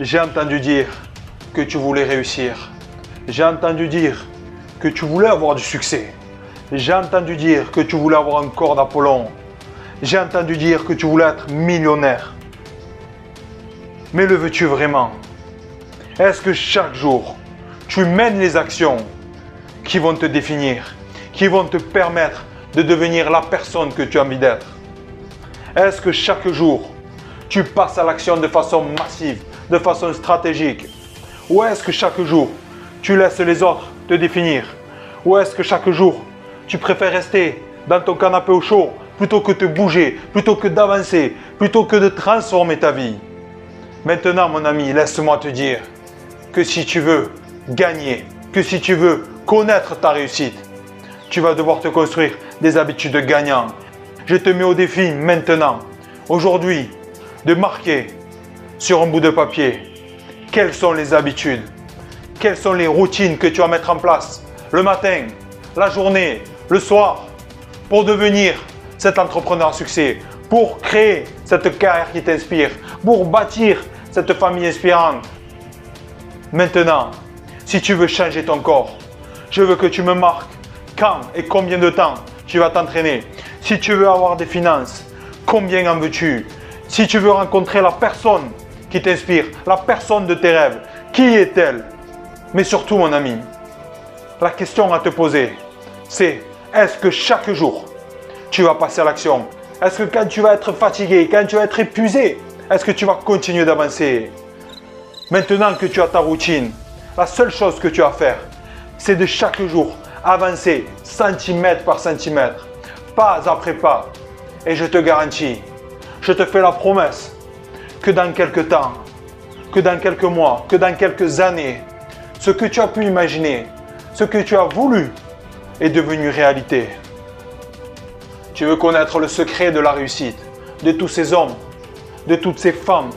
J'ai entendu dire que tu voulais réussir. J'ai entendu dire que tu voulais avoir du succès. J'ai entendu dire que tu voulais avoir un corps d'Apollon. J'ai entendu dire que tu voulais être millionnaire. Mais le veux-tu vraiment? Est-ce que chaque jour, tu mènes les actions qui vont te définir, qui vont te permettre de devenir la personne que tu as envie d'être? Est-ce que chaque jour, tu passes à l'action de façon massive, de façon stratégique. Ou est-ce que chaque jour, tu laisses les autres te définir? Ou est-ce que chaque jour, tu préfères rester dans ton canapé au chaud plutôt que de bouger, plutôt que d'avancer, plutôt que de transformer ta vie? Maintenant, mon ami, laisse-moi te dire que si tu veux gagner, que si tu veux connaître ta réussite, tu vas devoir te construire des habitudes gagnantes. Je te mets au défi maintenant, aujourd'hui, de marquer sur un bout de papier quelles sont les habitudes, quelles sont les routines que tu vas mettre en place le matin, la journée, le soir, pour devenir cet entrepreneur à succès, pour créer cette carrière qui t'inspire, pour bâtir cette famille inspirante? Maintenant, si tu veux changer ton corps, je veux que tu me marques quand et combien de temps tu vas t'entraîner. Si tu veux avoir des finances, combien en veux-tu? Si tu veux rencontrer la personne qui t'inspire, la personne de tes rêves, qui est-elle? Mais surtout, mon ami, la question à te poser, c'est est-ce que chaque jour, tu vas passer à l'action? Est-ce que quand tu vas être fatigué, quand tu vas être épuisé, est-ce que tu vas continuer d'avancer? Maintenant que tu as ta routine, la seule chose que tu as à faire, c'est de chaque jour avancer centimètre par centimètre, pas après pas. Et je te garantis, je te fais la promesse que dans quelques temps, que dans quelques mois, que dans quelques années, ce que tu as pu imaginer, ce que tu as voulu est devenu réalité. Tu veux connaître le secret de la réussite de tous ces hommes, de toutes ces femmes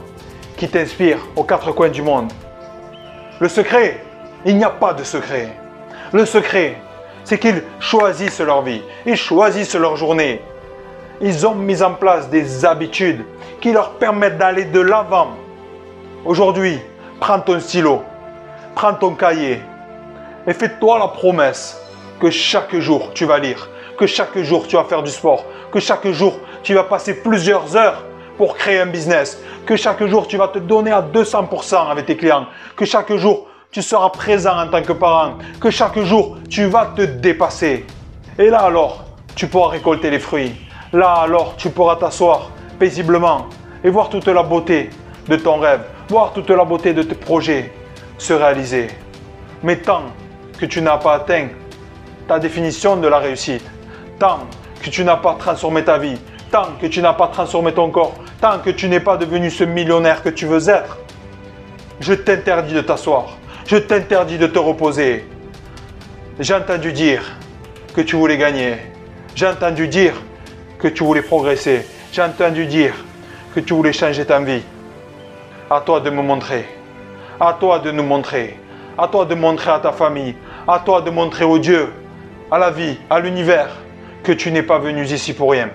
qui t'inspirent aux quatre coins du monde? Le secret, il n'y a pas de secret. Le secret, c'est qu'ils choisissent leur vie, ils choisissent leur journée. Ils ont mis en place des habitudes qui leur permettent d'aller de l'avant. Aujourd'hui, prends ton stylo, prends ton cahier et fais-toi la promesse que chaque jour tu vas lire, que chaque jour tu vas faire du sport, que chaque jour tu vas passer plusieurs heures pour créer un business, que chaque jour tu vas te donner à 200% avec tes clients, que chaque jour tu seras présent en tant que parent, que chaque jour tu vas te dépasser. Et là alors, tu pourras récolter les fruits. Là alors, tu pourras t'asseoir paisiblement et voir toute la beauté de ton rêve, voir toute la beauté de tes projets se réaliser. Mais tant que tu n'as pas atteint ta définition de la réussite. Tant que tu n'as pas transformé ta vie, tant que tu n'as pas transformé ton corps, tant que tu n'es pas devenu ce millionnaire que tu veux être, je t'interdis de t'asseoir. Je t'interdis de te reposer. J'ai entendu dire que tu voulais gagner. J'ai entendu dire que tu voulais progresser. J'ai entendu dire que tu voulais changer ta vie. À toi de me montrer. À toi de nous montrer. À toi de montrer à ta famille. À toi de montrer au Dieu à la vie, à l'univers, que tu n'es pas venu ici pour rien.